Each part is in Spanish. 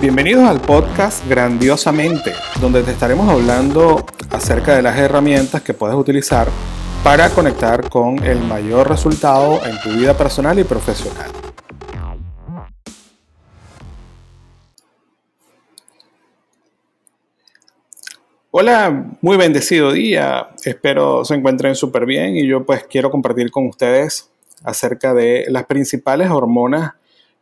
Bienvenidos al podcast Grandiosamente, donde te estaremos hablando acerca de las herramientas que puedes utilizar para conectar con el mayor resultado en tu vida personal y profesional. Hola, muy bendecido día. Espero se encuentren súper bien y yo pues quiero compartir con ustedes acerca de las principales hormonas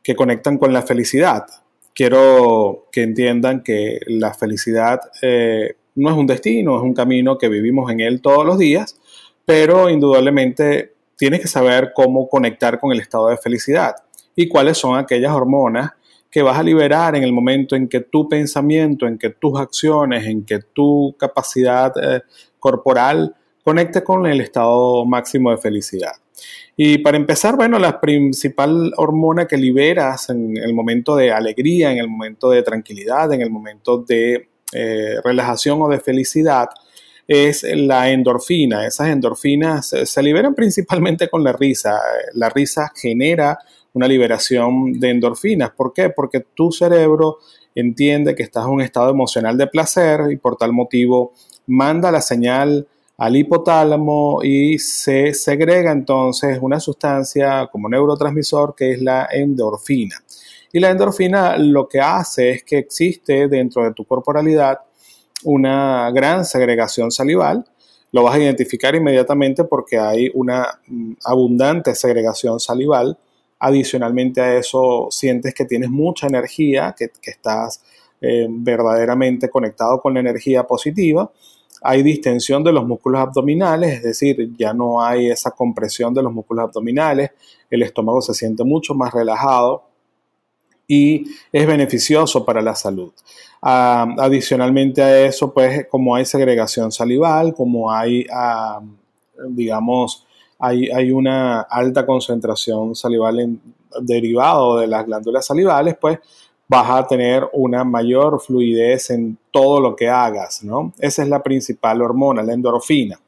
que conectan con la felicidad quiero que entiendan que la felicidad eh, no es un destino, es un camino que vivimos en él todos los días, pero indudablemente tienes que saber cómo conectar con el estado de felicidad y cuáles son aquellas hormonas que vas a liberar en el momento en que tu pensamiento, en que tus acciones, en que tu capacidad eh, corporal conecte con el estado máximo de felicidad. Y para empezar, bueno, la principal hormona que liberas en el momento de alegría, en el momento de tranquilidad, en el momento de eh, relajación o de felicidad, es la endorfina. Esas endorfinas se liberan principalmente con la risa. La risa genera una liberación de endorfinas. ¿Por qué? Porque tu cerebro entiende que estás en un estado emocional de placer y por tal motivo manda la señal al hipotálamo y se segrega entonces una sustancia como neurotransmisor que es la endorfina. Y la endorfina lo que hace es que existe dentro de tu corporalidad una gran segregación salival. Lo vas a identificar inmediatamente porque hay una mm, abundante segregación salival. Adicionalmente a eso, sientes que tienes mucha energía, que, estás eh, verdaderamente conectado con la energía positiva hay distensión de los músculos abdominales, es decir, ya no hay esa compresión de los músculos abdominales, el estómago se siente mucho más relajado y es beneficioso para la salud. Ah, adicionalmente a eso, pues como hay segregación salival, como hay, ah, digamos, hay, hay, una alta concentración salival en, derivado de las glándulas salivales, pues vas a tener una mayor fluidez en todo lo que hagas, ¿no? Esa es la principal hormona, la endorfina.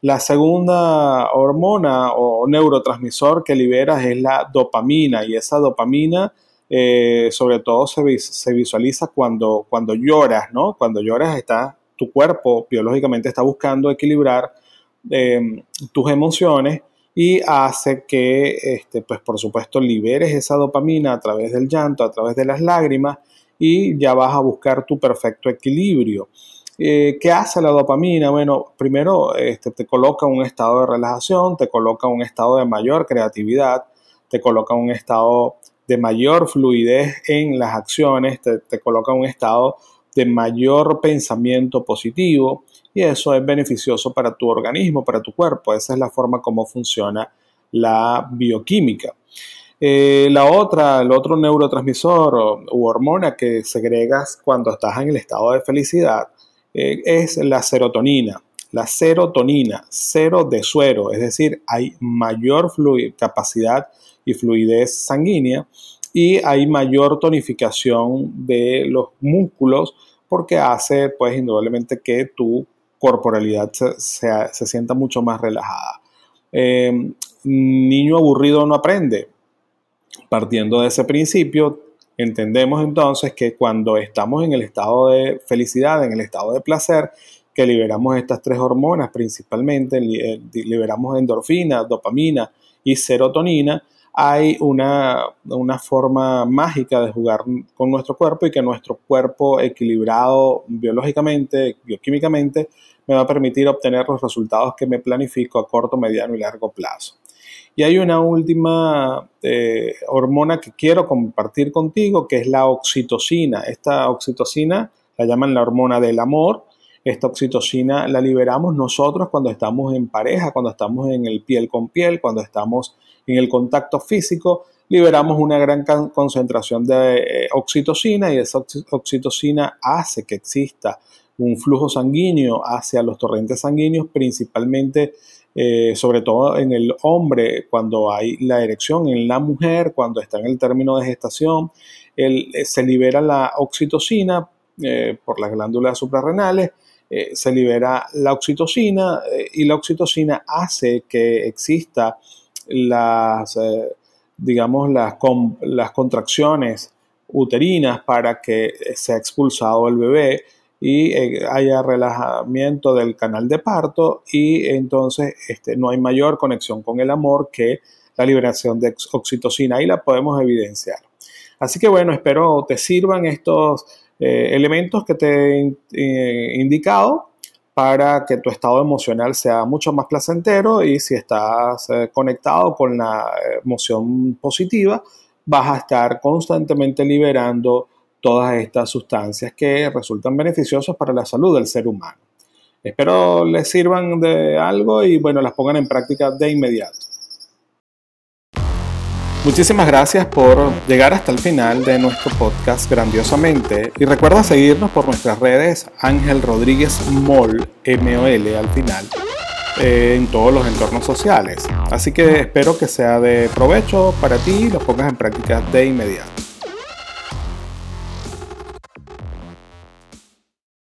La segunda hormona o neurotransmisor que liberas es la dopamina y esa dopamina eh, sobre todo se, visualiza cuando, cuando lloras, ¿no? Cuando lloras está, tu cuerpo biológicamente está buscando equilibrar eh, tus emociones y hace que, este, pues por supuesto, liberes esa dopamina a través del llanto, a través de las lágrimas y ya vas a buscar tu perfecto equilibrio. Eh, ¿Qué hace la dopamina? Bueno, primero este, te coloca un estado de relajación, te coloca un estado de mayor creatividad, te coloca un estado de mayor fluidez en las acciones, te, te coloca un estado de mayor pensamiento positivo y eso es beneficioso para tu organismo, para tu cuerpo. Esa es la forma como funciona la bioquímica. Eh, la otra, el otro neurotransmisor u hormona que segregas cuando estás en el estado de felicidad eh, es la serotonina. La serotonina, cero de suero, es decir, hay mayor capacidad y fluidez sanguínea y hay mayor tonificación de los músculos porque hace pues indudablemente que tu corporalidad se, sienta mucho más relajada. Em, niño aburrido no aprende. Partiendo de ese principio, entendemos entonces que cuando estamos en el estado de felicidad, en el estado de placer, que liberamos estas tres hormonas principalmente, eh, liberamos endorfina, dopamina y serotonina, hay una, forma mágica de jugar con nuestro cuerpo y que nuestro cuerpo equilibrado biológicamente, bioquímicamente, me va a permitir obtener los resultados que me planifico a corto, mediano y largo plazo. Y hay una última eh, hormona que quiero compartir contigo, que es la oxitocina. Esta oxitocina la llaman la hormona del amor. Esta oxitocina la liberamos nosotros cuando estamos en pareja, cuando estamos en el piel con piel, cuando estamos en el contacto físico, liberamos una gran concentración de eh, oxitocina y esa oxitocina hace que exista un flujo sanguíneo hacia los torrentes sanguíneos, principalmente, eh, sobre todo en el hombre, cuando hay la erección, en la mujer, cuando está en el término de gestación, eh, se libera la oxitocina por las glándulas suprarrenales, se libera la oxitocina y la oxitocina hace que exista las, eh, digamos, las, las contracciones uterinas para que sea expulsado el bebé y eh, haya relajamiento del canal de parto y entonces este, no hay mayor conexión con el amor que la liberación de oxitocina y la podemos evidenciar. Así que bueno, espero te sirvan estos eh, elementos que te he eh, indicado para que tu estado emocional sea mucho más placentero y si estás conectado con la emoción positiva, vas a estar constantemente liberando todas estas sustancias que resultan beneficiosas para la salud del ser humano. Espero les sirvan de algo y bueno, las pongan en práctica de inmediato. Muchísimas gracias por llegar hasta el final de nuestro podcast grandiosamente y recuerda seguirnos por nuestras redes Ángel Rodríguez Mol, M-O-L al final, eh, en todos los entornos sociales. Así que espero que sea de provecho para ti y lo pongas en práctica de inmediato.